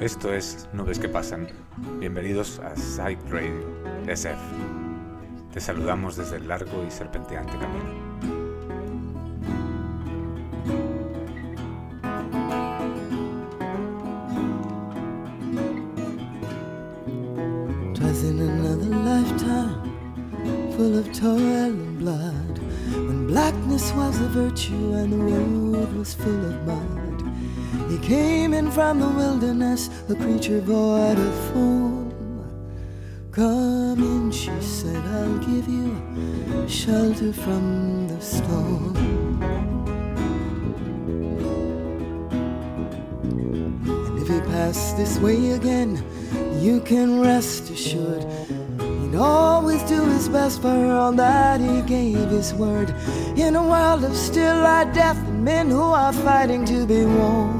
Esto es Nubes que Pasan. Bienvenidos a Side Radio SF. Te saludamos desde el largo y serpenteante camino. Twas in another lifetime, full of toil and blood, when blackness was a virtue and the road was full of mud. He came from the wilderness, a creature void of form. Come in, she said, I'll give you shelter from the storm. And if he pass this way again, you can rest assured. He'd always do his best for all that he gave his word. In a world of still light death and men who are fighting to be warm.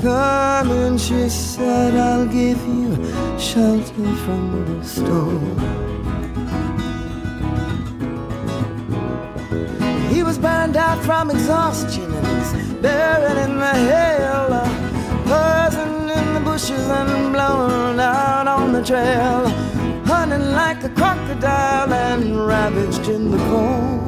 Come and she said, I'll give you shelter from the storm. He was burned out from exhaustion and he's buried in the hail. Buzzing in the bushes and blown out on the trail. Hunting like a crocodile and ravaged in the corn.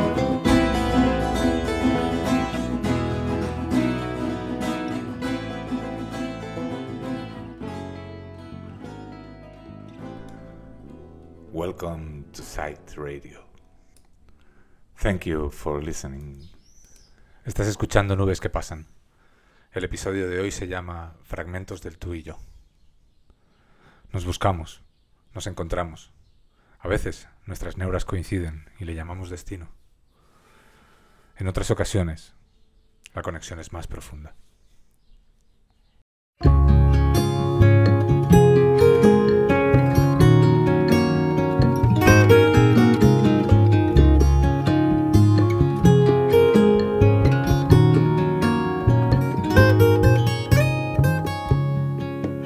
Welcome to Sight Radio. Thank you for listening. Estás escuchando Nubes que Pasan. El episodio de hoy se llama Fragmentos del tú y yo. Nos buscamos, nos encontramos. A veces nuestras neuras coinciden y le llamamos destino. En otras ocasiones, la conexión es más profunda.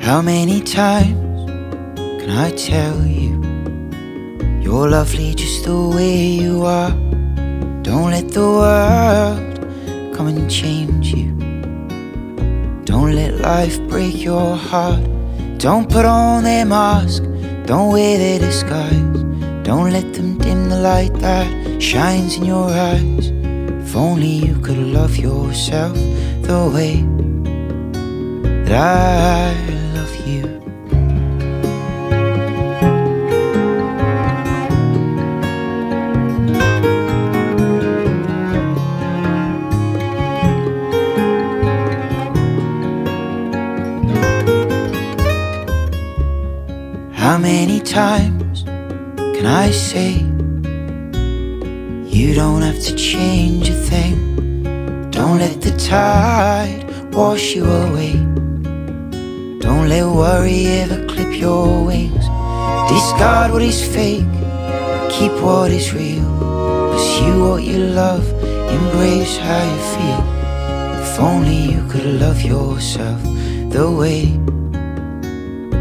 How many times can I tell you you're lovely just the way you are? Don't let the world come and change you. Don't let life break your heart. Don't put on their mask. Don't wear their disguise. Don't let them dim the light that shines in your eyes. If only you could love yourself the way that I How many times can I say you don't have to change a thing? Don't let the tide wash you away. Don't let worry ever clip your wings. Discard what is fake, keep what is real. Pursue what you love, embrace how you feel. If only you could love yourself the way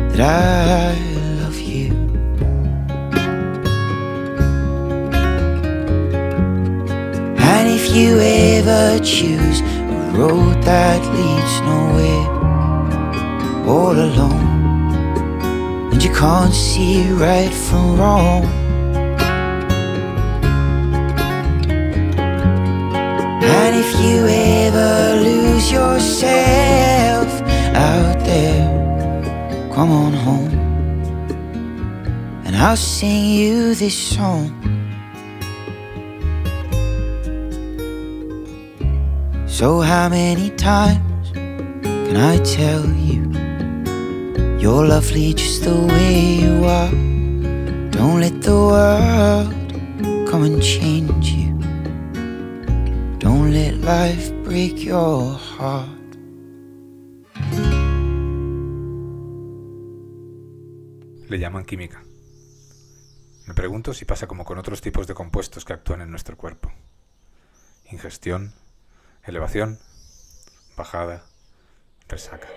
that I you ever choose a road that leads nowhere, all alone, and you can't see right from wrong. And if you ever lose yourself out there, come on home. And I'll sing you this song. So, how many times can I tell you you're lovely just the way you are? Don't let the world come and change you. Don't let life break your heart. Le llaman química. Me pregunto si pasa como con otros tipos de compuestos que actúan en nuestro cuerpo. Ingestión, elevación, bajada, resaca.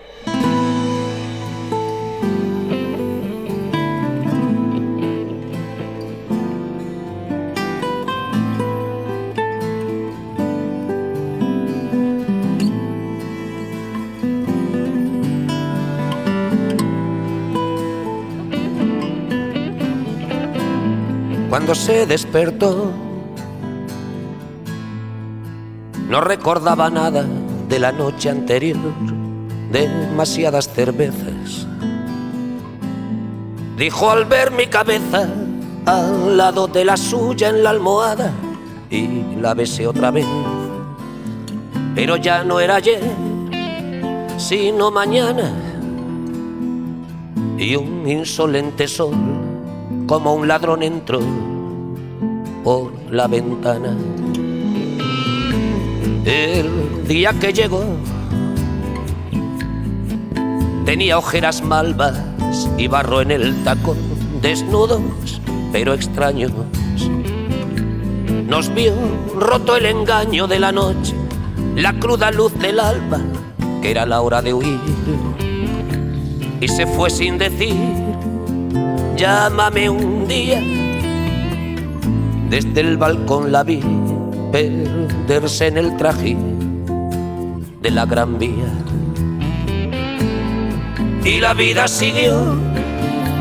Cuando se despertó, no recordaba nada de la noche anterior, demasiadas cervezas. Dijo al ver mi cabeza al lado de la suya en la almohada y la besé otra vez. Pero ya no era ayer, sino mañana. Y un insolente sol como un ladrón entró por la ventana. El día que llegó tenía ojeras malvas y barro en el tacón, desnudos pero extraños. Nos vio roto el engaño de la noche, la cruda luz del alba, que era la hora de huir. Y se fue sin decir llámame un día. Desde el balcón la vi perderse en el traje de la gran vía. Y la vida siguió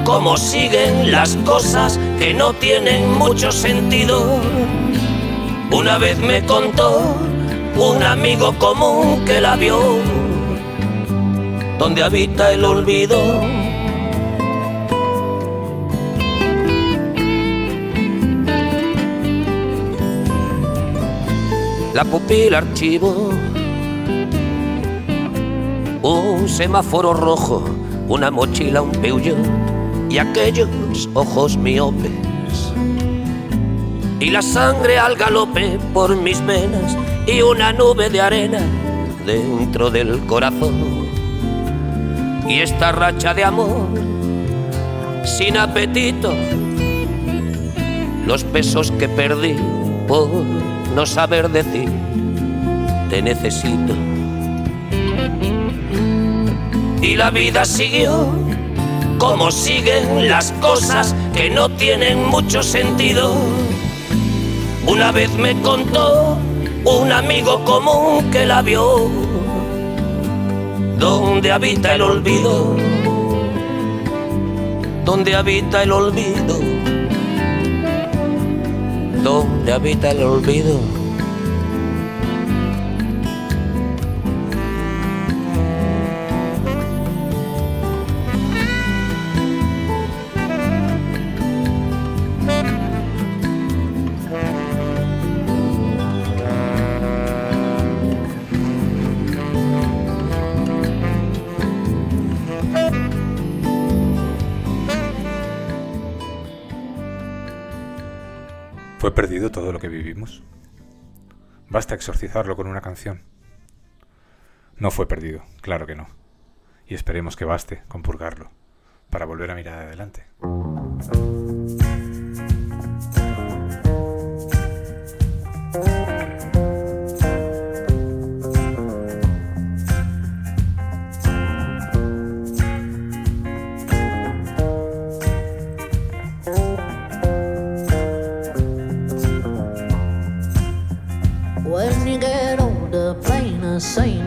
como siguen las cosas que no tienen mucho sentido. Una vez me contó un amigo común que la vio, donde habita el olvido la pupila archivo. Un semáforo rojo, una mochila, un Peugeot y aquellos ojos miopes. Y la sangre al galope por mis venas y una nube de arena dentro del corazón. Y esta racha de amor sin apetito, los pesos que perdí por no saber decir te necesito. Y la vida siguió como siguen las cosas que no tienen mucho sentido. Una vez me contó un amigo común que la vio, donde habita el olvido, donde habita el olvido donde habita el olvido. Basta exorcizarlo con una canción. No fue perdido, claro que no. Y esperemos que baste con purgarlo para volver a mirar adelante. same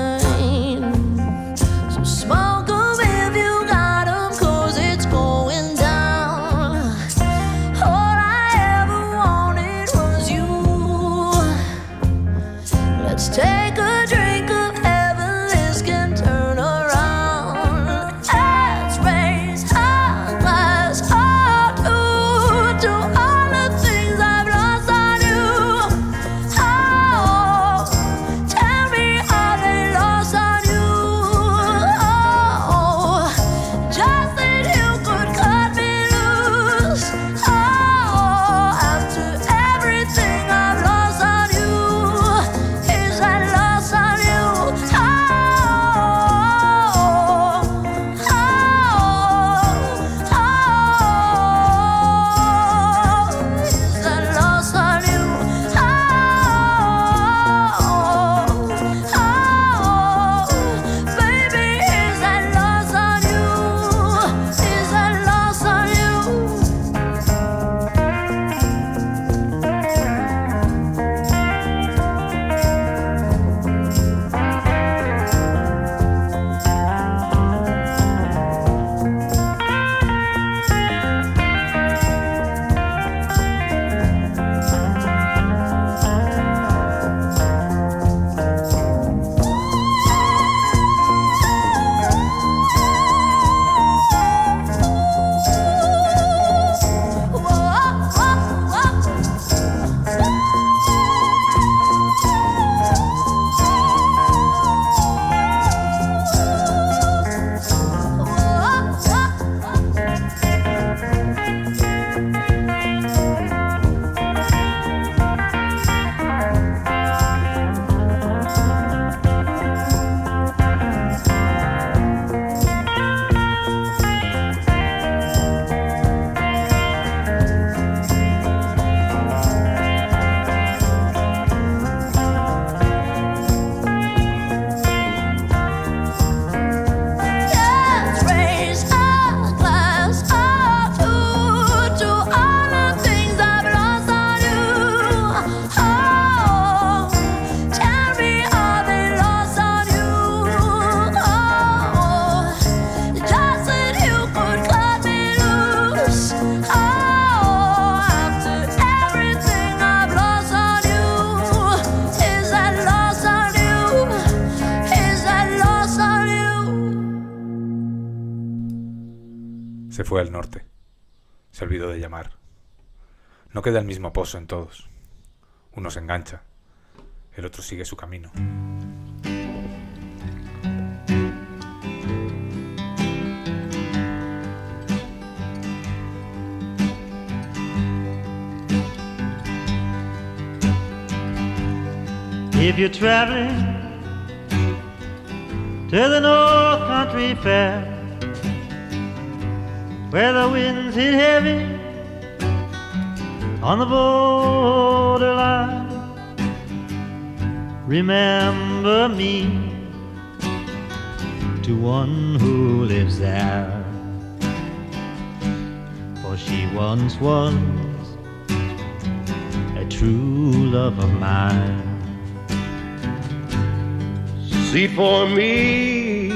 Fue al norte. Se olvidó de llamar. No queda el mismo pozo en todos. Uno se engancha. El otro sigue su camino. If you're traveling to the North Country Fair, where the winds hit heavy on the borderline, remember me to one who lives there. For she once was a true love of mine. See for me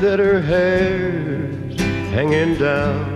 that her hair's hanging down.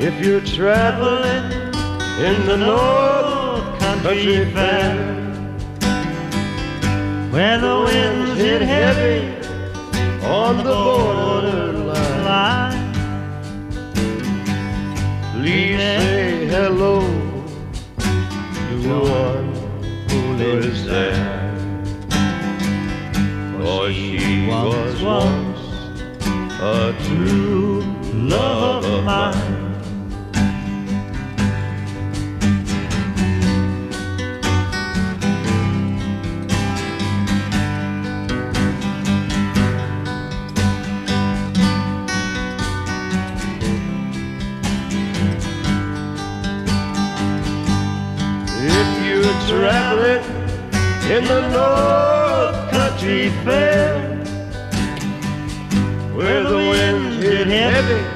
If you're traveling in the North Country Fair, where the winds hit heavy on the borderline, line, please say hello to one who lives there. For she was once a true love of mine. In the North Country Fair, where the winds hit heavy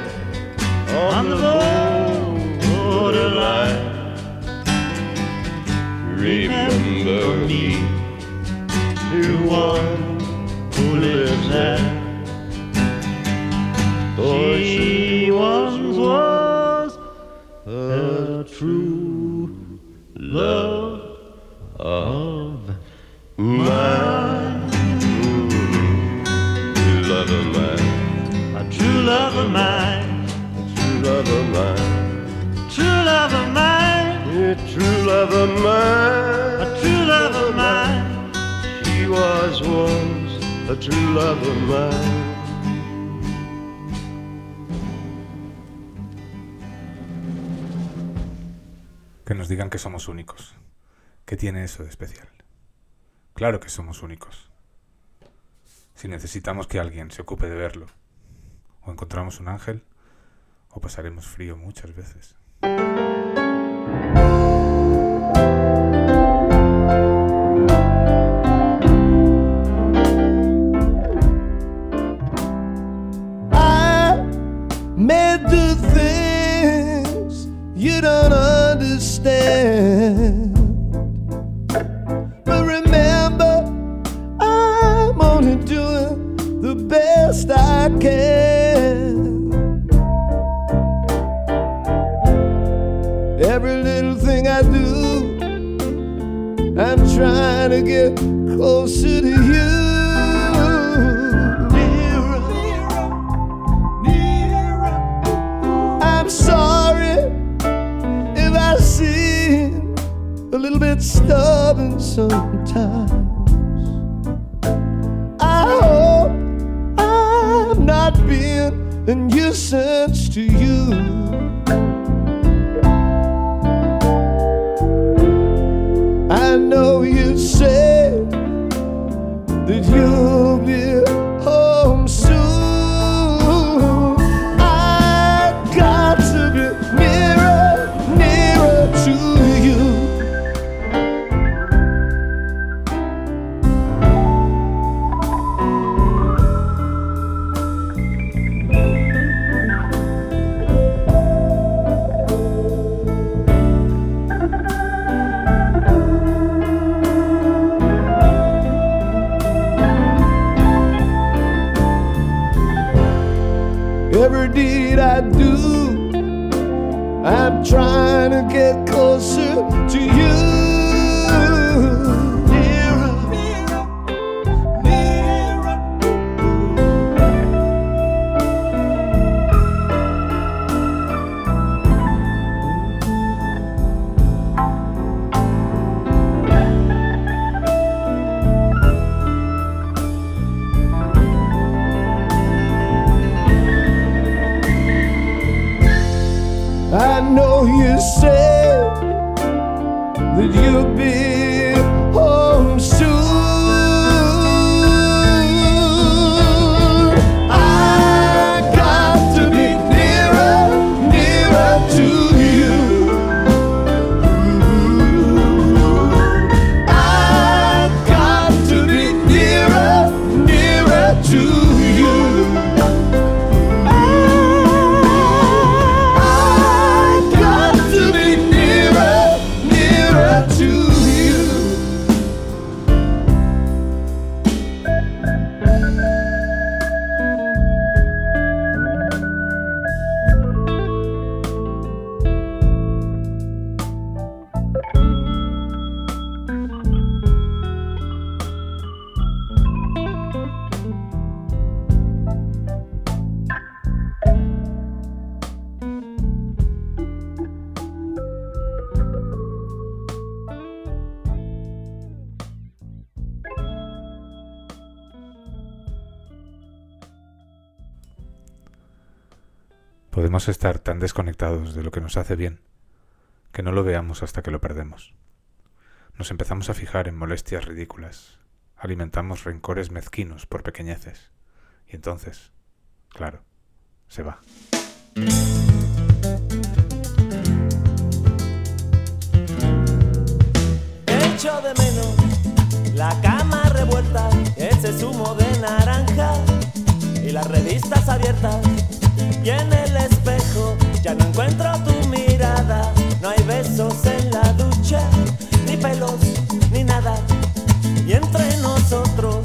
love of mine. a true love of mine. She was once a true love of mine. Que nos digan que somos únicos. ¿Qué tiene eso de especial? Claro que somos únicos. Si necesitamos que alguien se ocupe de verlo, o encontramos un ángel, o pasaremos frío muchas veces. Made the things you don't understand. But remember, I'm only doing the best I can. Every little thing I do, I'm trying to get closer to you. Little bit stubborn sometimes. I hope I'm not being a nuisance to you. That you'll be home estar tan desconectados de lo que nos hace bien que no lo veamos hasta que lo perdemos. Nos empezamos a fijar en molestias ridículas, alimentamos rencores mezquinos por pequeñeces, y entonces, claro, se va. Echo de menos la cama revuelta, ese zumo de naranja y las revistas abiertas y en el espejo ya no encuentro tu mirada. No hay besos en la ducha, ni pelos, ni nada. Y entre nosotros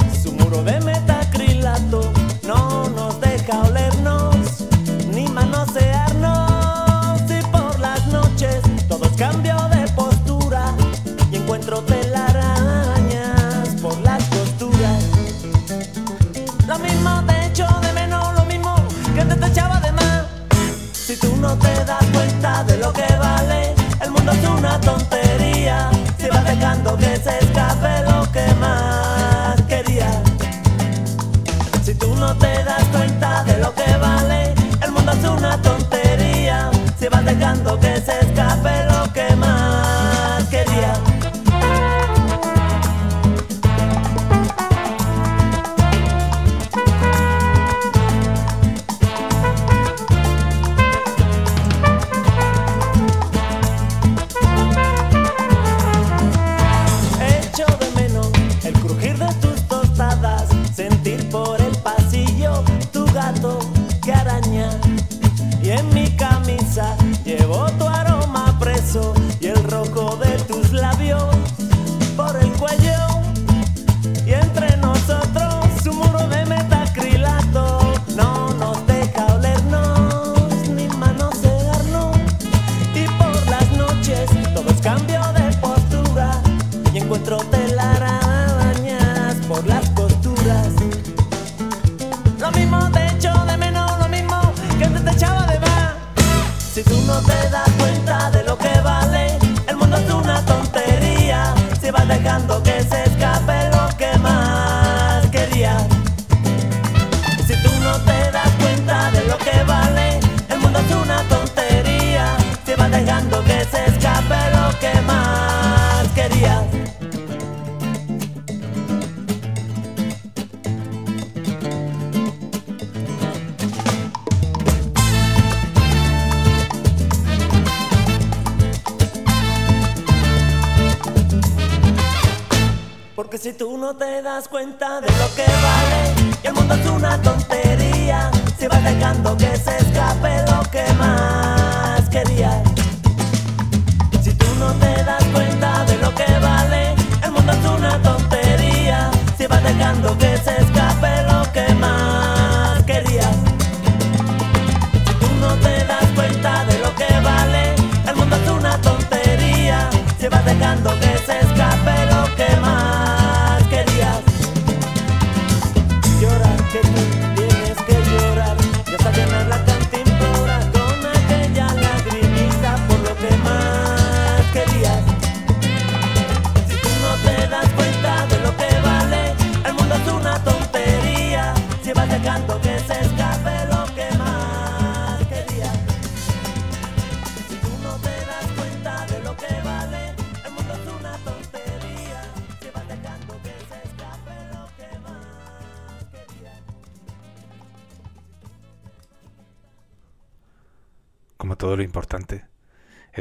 no te das cuenta de lo que vale. Y el mundo es una tontería. Si va dejando que se escape lo que más.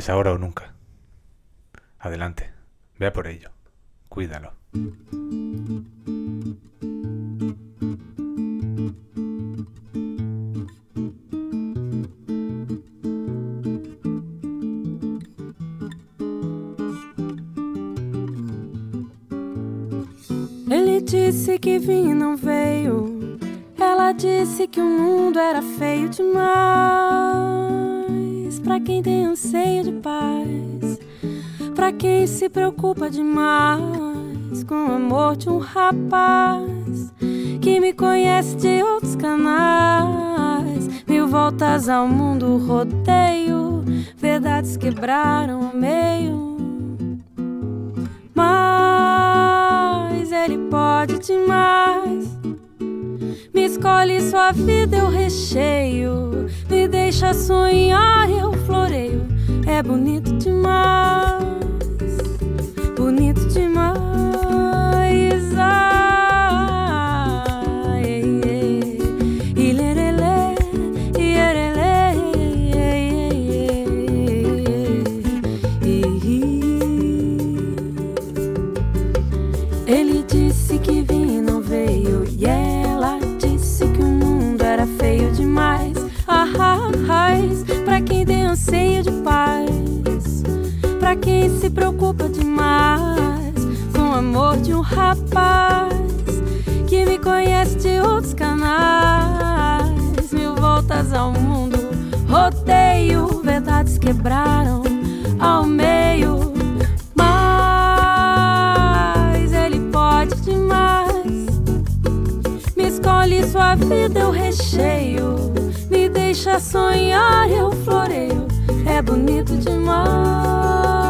Es ahora o nunca. Adelante, vea por ello. Cuídalo. Ele disse que vinha e não veio. Ela disse que o mundo era feio demais para quem tem anseio de paz, para quem se preocupa demais com o amor de um rapaz que me conhece de outros canais. Mil voltas ao mundo rodeio, verdades quebraram o meio. Mas ele pode demais me escolhe sua vida, eu recheio. Me deixa sonhar, eu floreio. É bonito demais, bonito demais. Ah. Se preocupa demais com o amor de um rapaz que me conhece de outros canais. Mil voltas ao mundo, rodeio, verdades quebraram ao meio. Mas ele pode demais. Me escolhe sua vida, eu recheio. Me deixa sonhar, eu floreio. É bonito demais,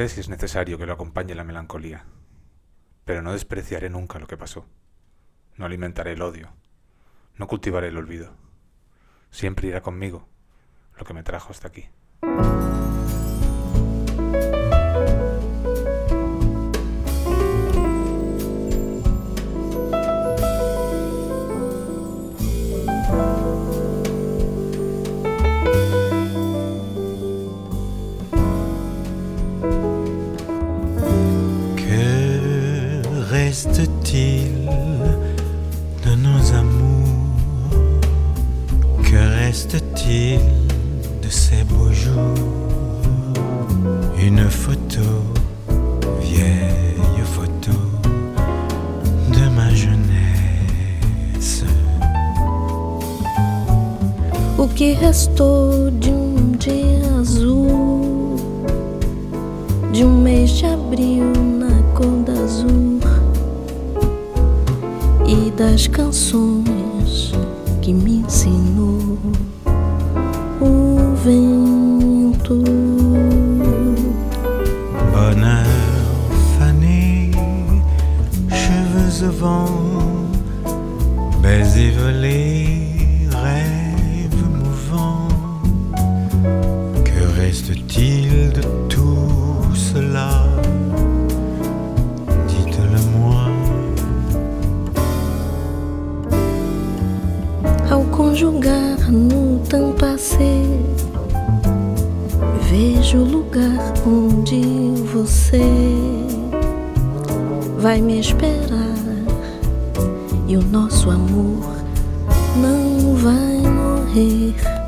sé si es necesario que lo acompañe la melancolía, pero no despreciaré nunca lo que pasó. No alimentaré el odio, no cultivaré el olvido. Siempre irá conmigo lo que me trajo hasta aquí. Reste-t-il de nos amours Que reste-t-il de ces beaux jours Une photo, vieille photo de ma jeunesse. O que restou de um dia azul, de um mês de abril na cor da azul das canções que me ensinou o vento. Bonheur fané, cheveux au vent, baisers volés, no temps passé. Vejo o lugar onde você vai me esperar e o nosso amor não vai morrer.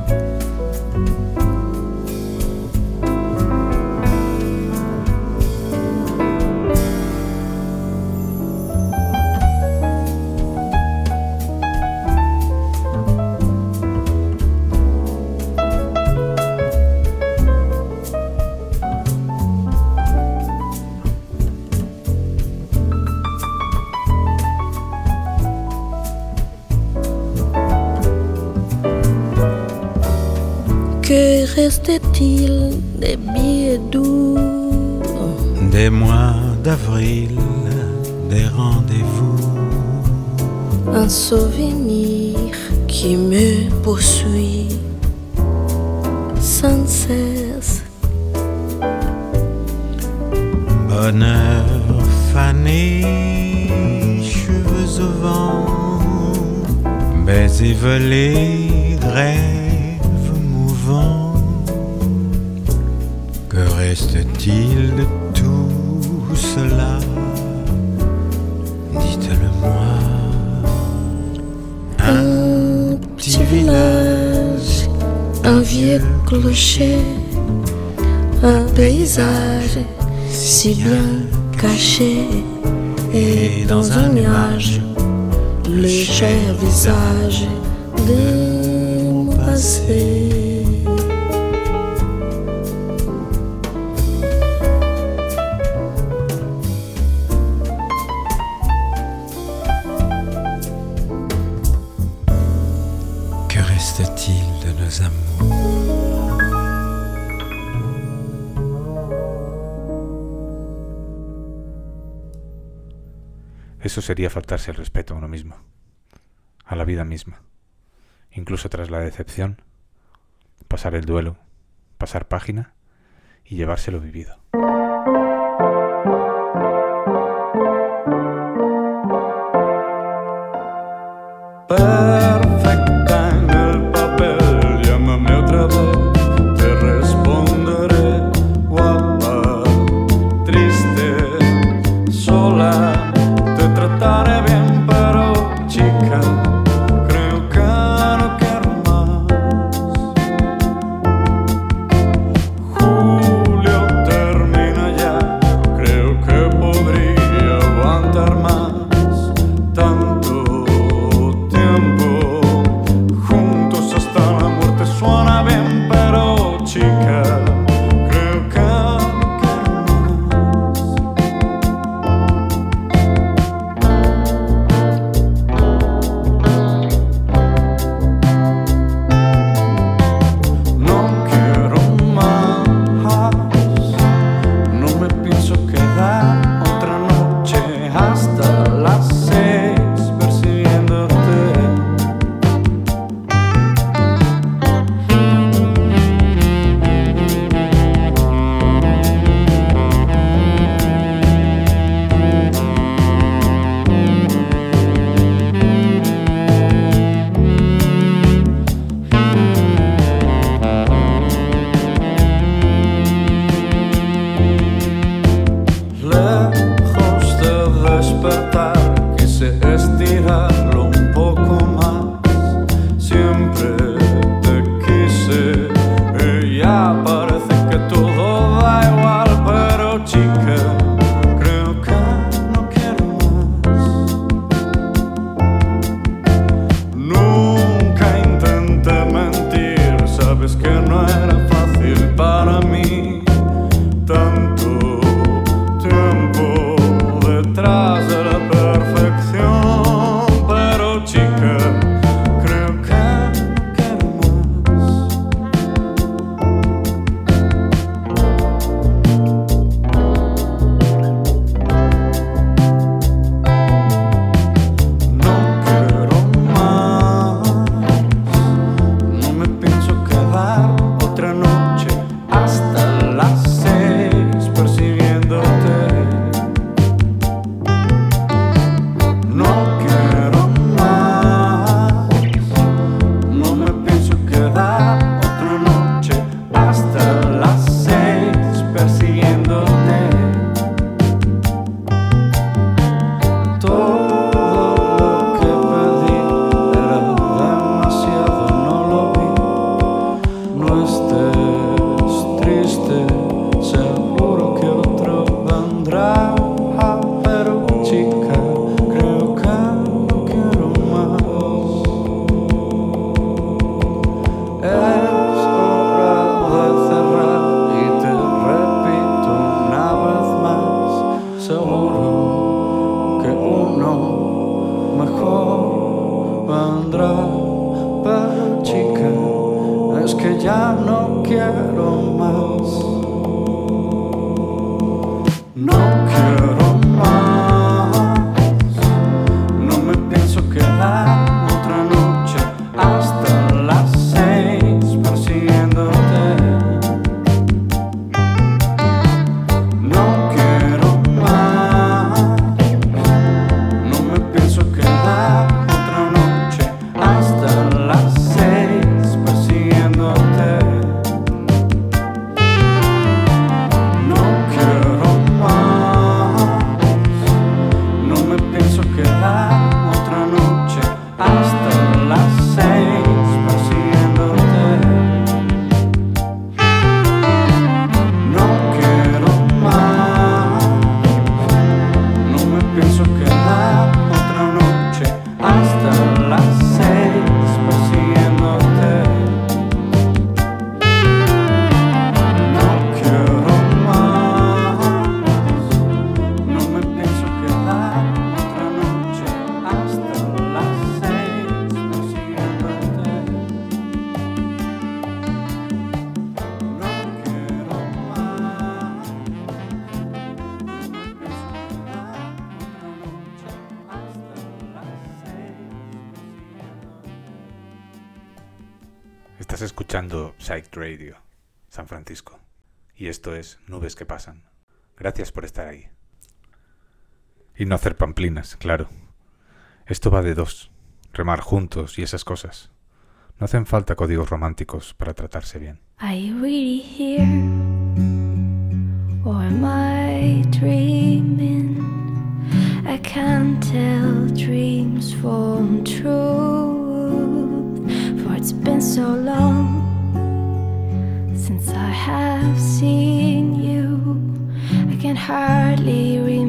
sorrindo. Nos Eso sería faltarse el respeto a uno mismo, a la vida misma. Incluso tras la decepción, pasar el duelo, pasar página y llevárselo vivido. pondrá para chica, es que ya no quiero más. Radio, San Francisco. Y esto es Nubes que Pasan. Gracias por estar ahí. Y no hacer pamplinas, claro. Esto va de dos. Remar juntos y esas cosas. No hacen falta códigos románticos para tratarse bien. Are you really here? Or am I dreaming? I can't tell dreams from truth. For it's been so long. since I have seen you. I can hardly remember.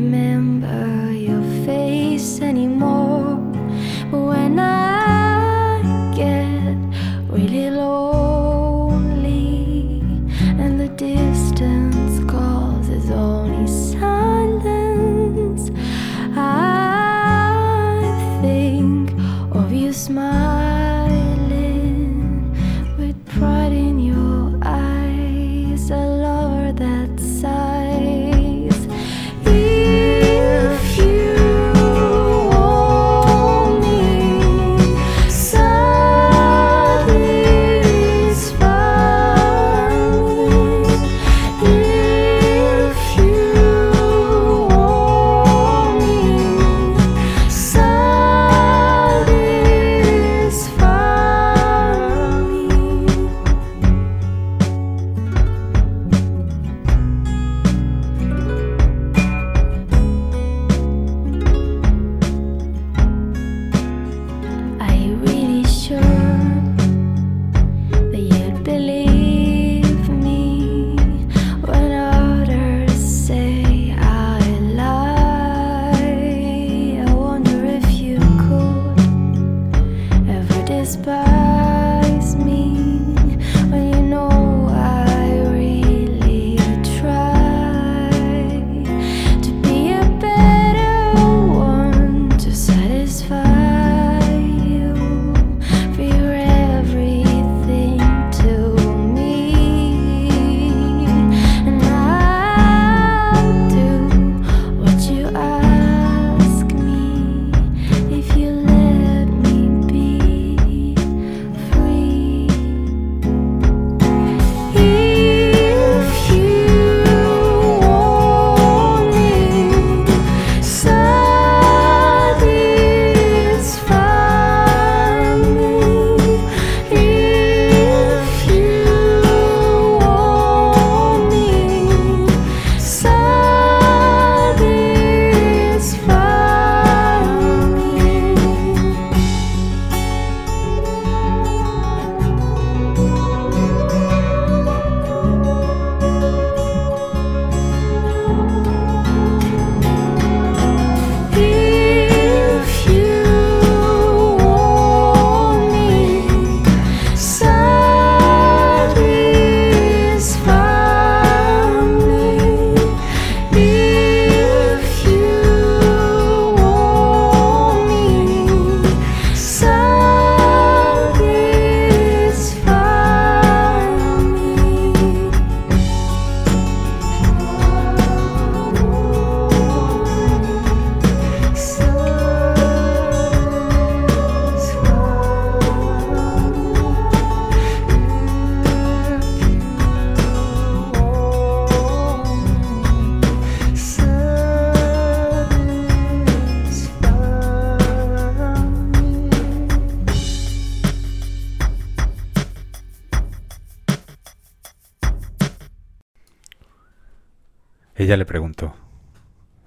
Ella le preguntó,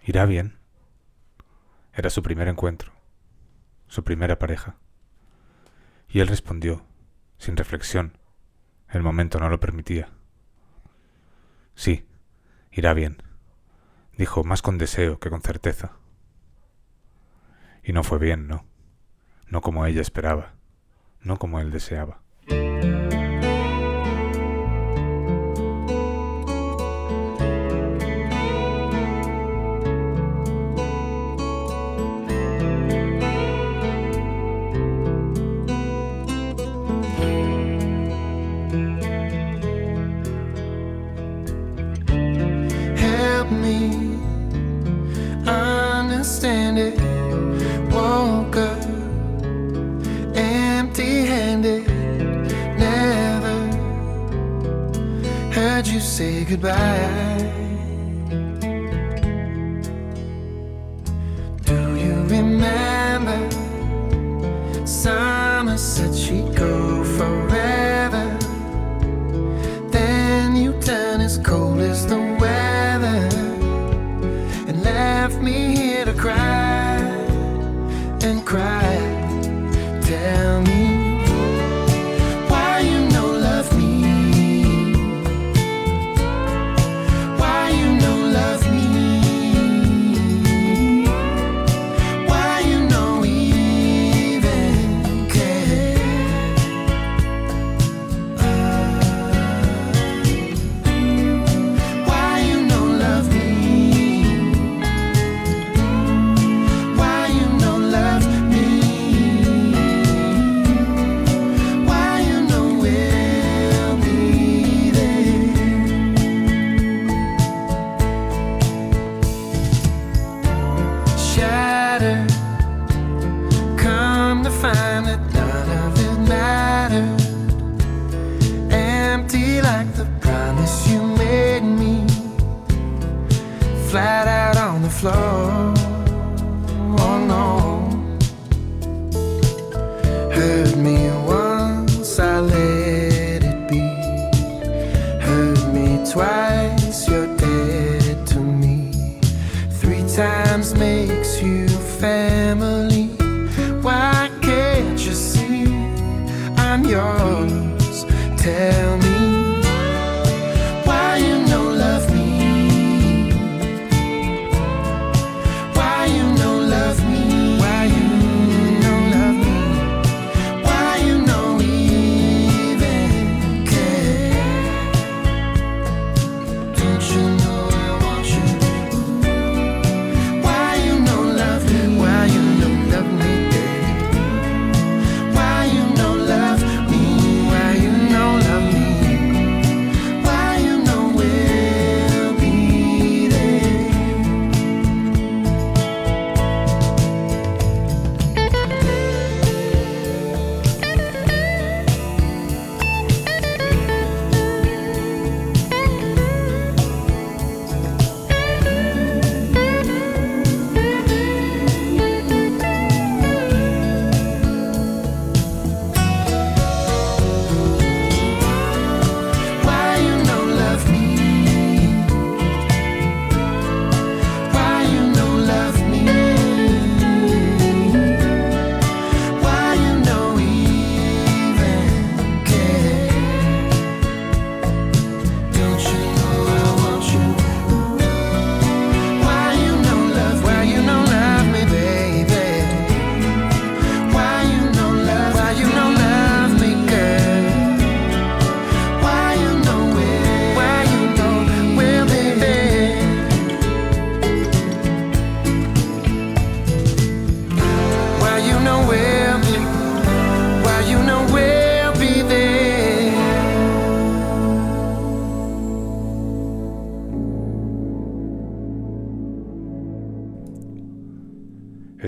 ¿irá bien? Era su primer encuentro, su primera pareja. Y él respondió, sin reflexión, el momento no lo permitía. Sí, irá bien, dijo más con deseo que con certeza. Y no fue bien, ¿no? No como ella esperaba, no como él deseaba.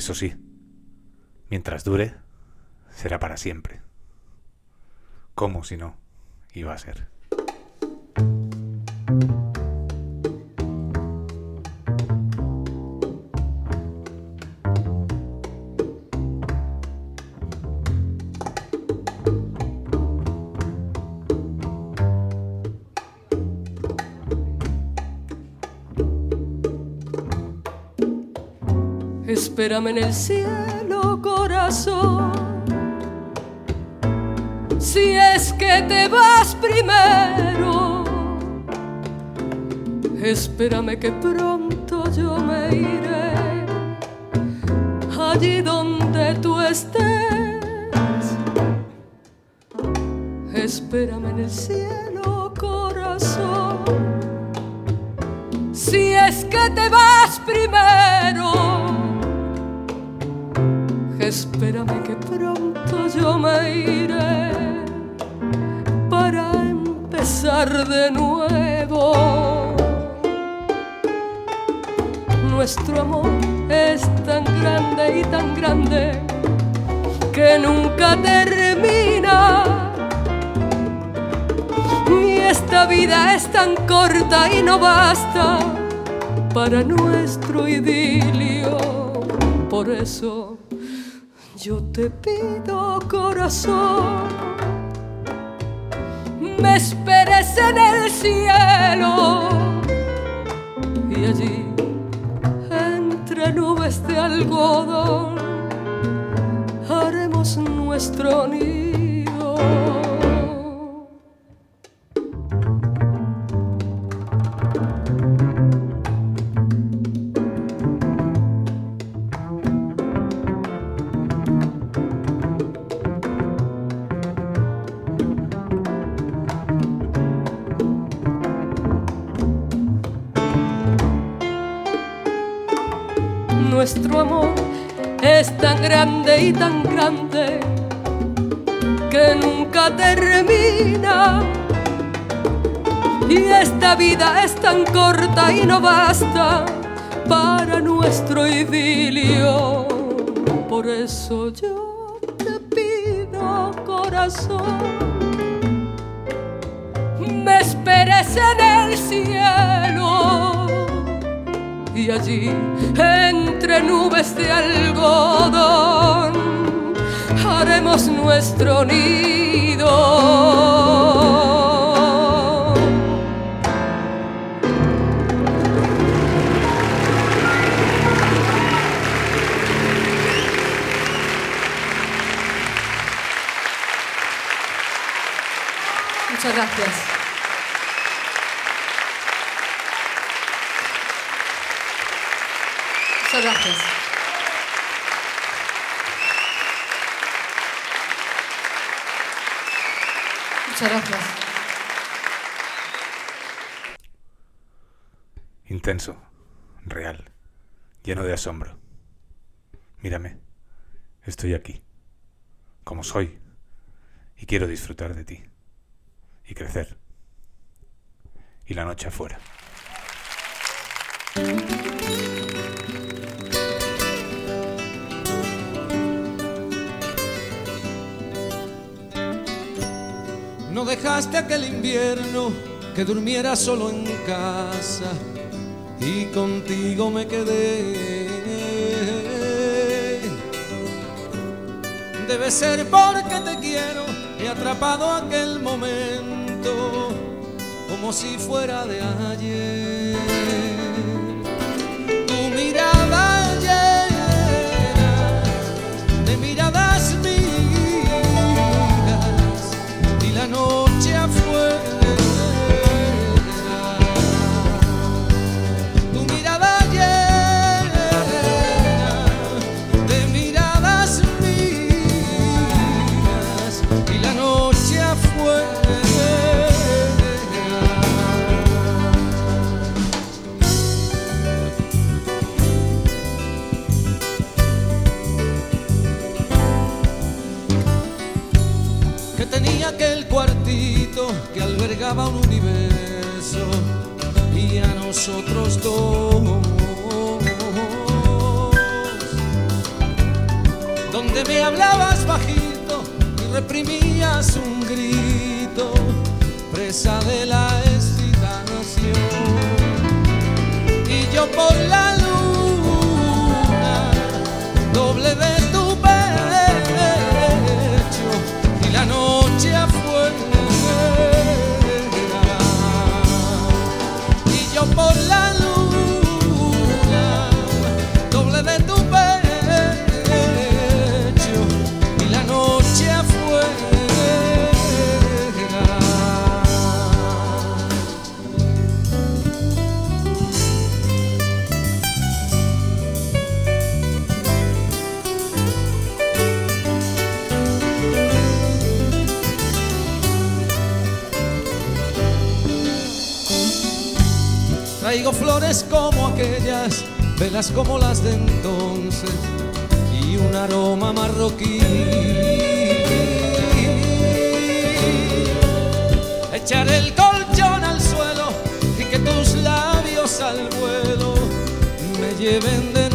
Eso sí, mientras dure, será para siempre. ¿Cómo si no? Iba a ser. Espérame en el cielo, corazón. Si es que te vas primero, espérame que pronto yo me iré allí donde tú estés. Espérame en el cielo, de nuevo. Nuestro amor es tan grande y tan grande que nunca termina. Y esta vida es tan corta y no basta para nuestro idilio. Por eso yo te pido, corazón, me en el cielo y allí entre nubes de algodón haremos nuestro nido. Grande y tan grande que nunca termina. Y esta vida es tan corta y no basta para nuestro idilio. Por eso yo te pido, corazón, me esperes en el cielo allí entre nubes de algodón haremos nuestro nido. Muchas gracias. Muchas gracias. Intenso, real, lleno de asombro. Mírame, estoy aquí, como soy, y quiero disfrutar de ti, y crecer, y la noche afuera. Dejaste aquel invierno que durmiera solo en casa y contigo me quedé. Debe ser porque te quiero, he atrapado aquel momento como si fuera de ayer. Que albergaba un universo y a nosotros dos. Donde me hablabas bajito y reprimías un grito, presa de la excitación. Y yo por la luna, Traigo flores como aquellas, velas como las de entonces y un aroma marroquí. Echar el colchón al suelo y que tus labios al vuelo me lleven de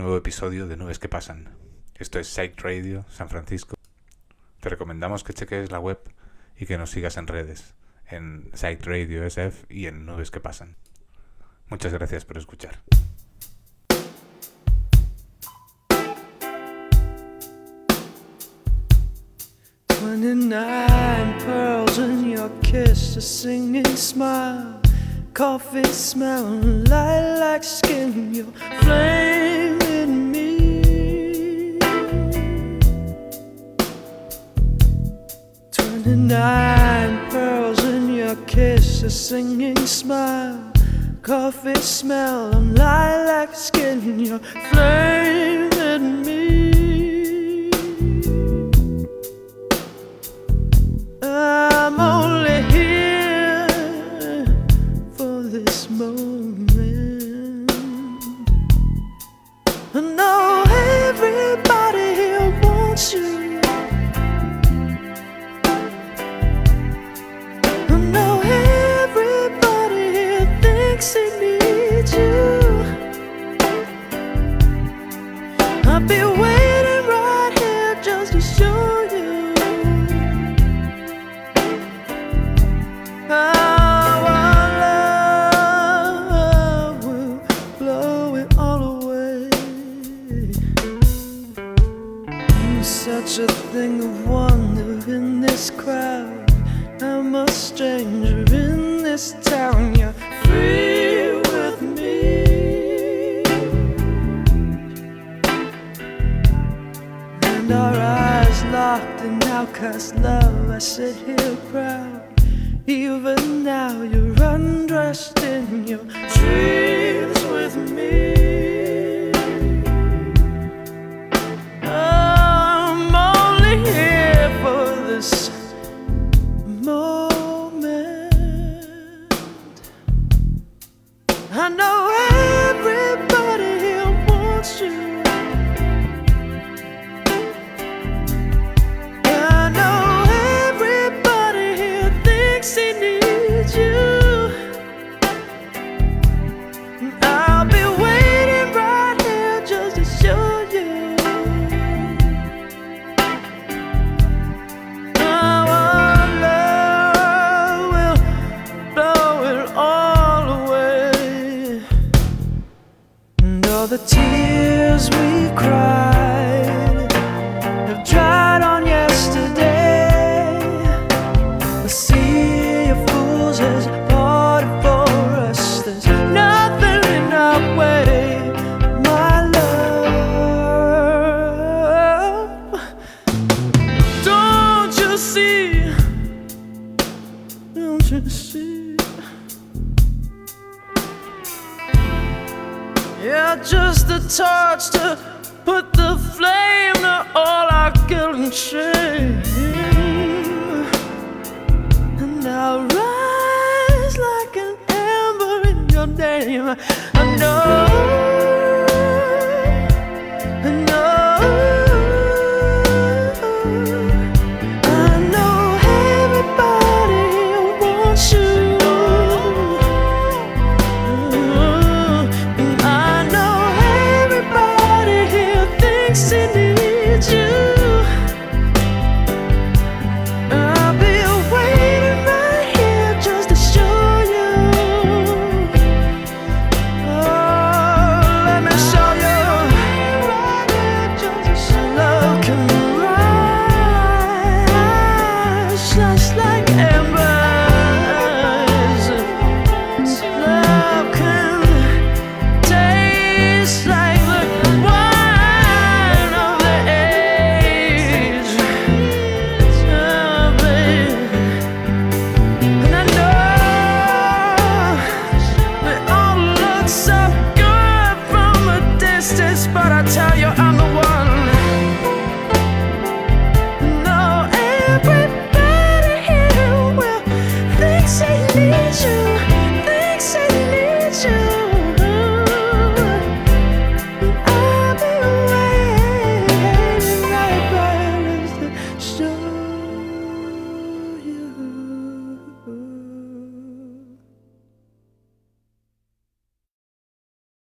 nuevo episodio de Nubes que Pasan. Esto es Psych Radio San Francisco. Te recomendamos que cheques la web y que nos sigas en redes, en Psych Radio SF y en Nubes que Pasan. Muchas gracias por escuchar. Twenty-nine pearls in your kiss, a singing smile, coffee smell, and lilac skin, your flame see? Don't you see? Yeah, just a touch to put the flame to all our guilt and shame. And I'll rise like an ember in your name. time.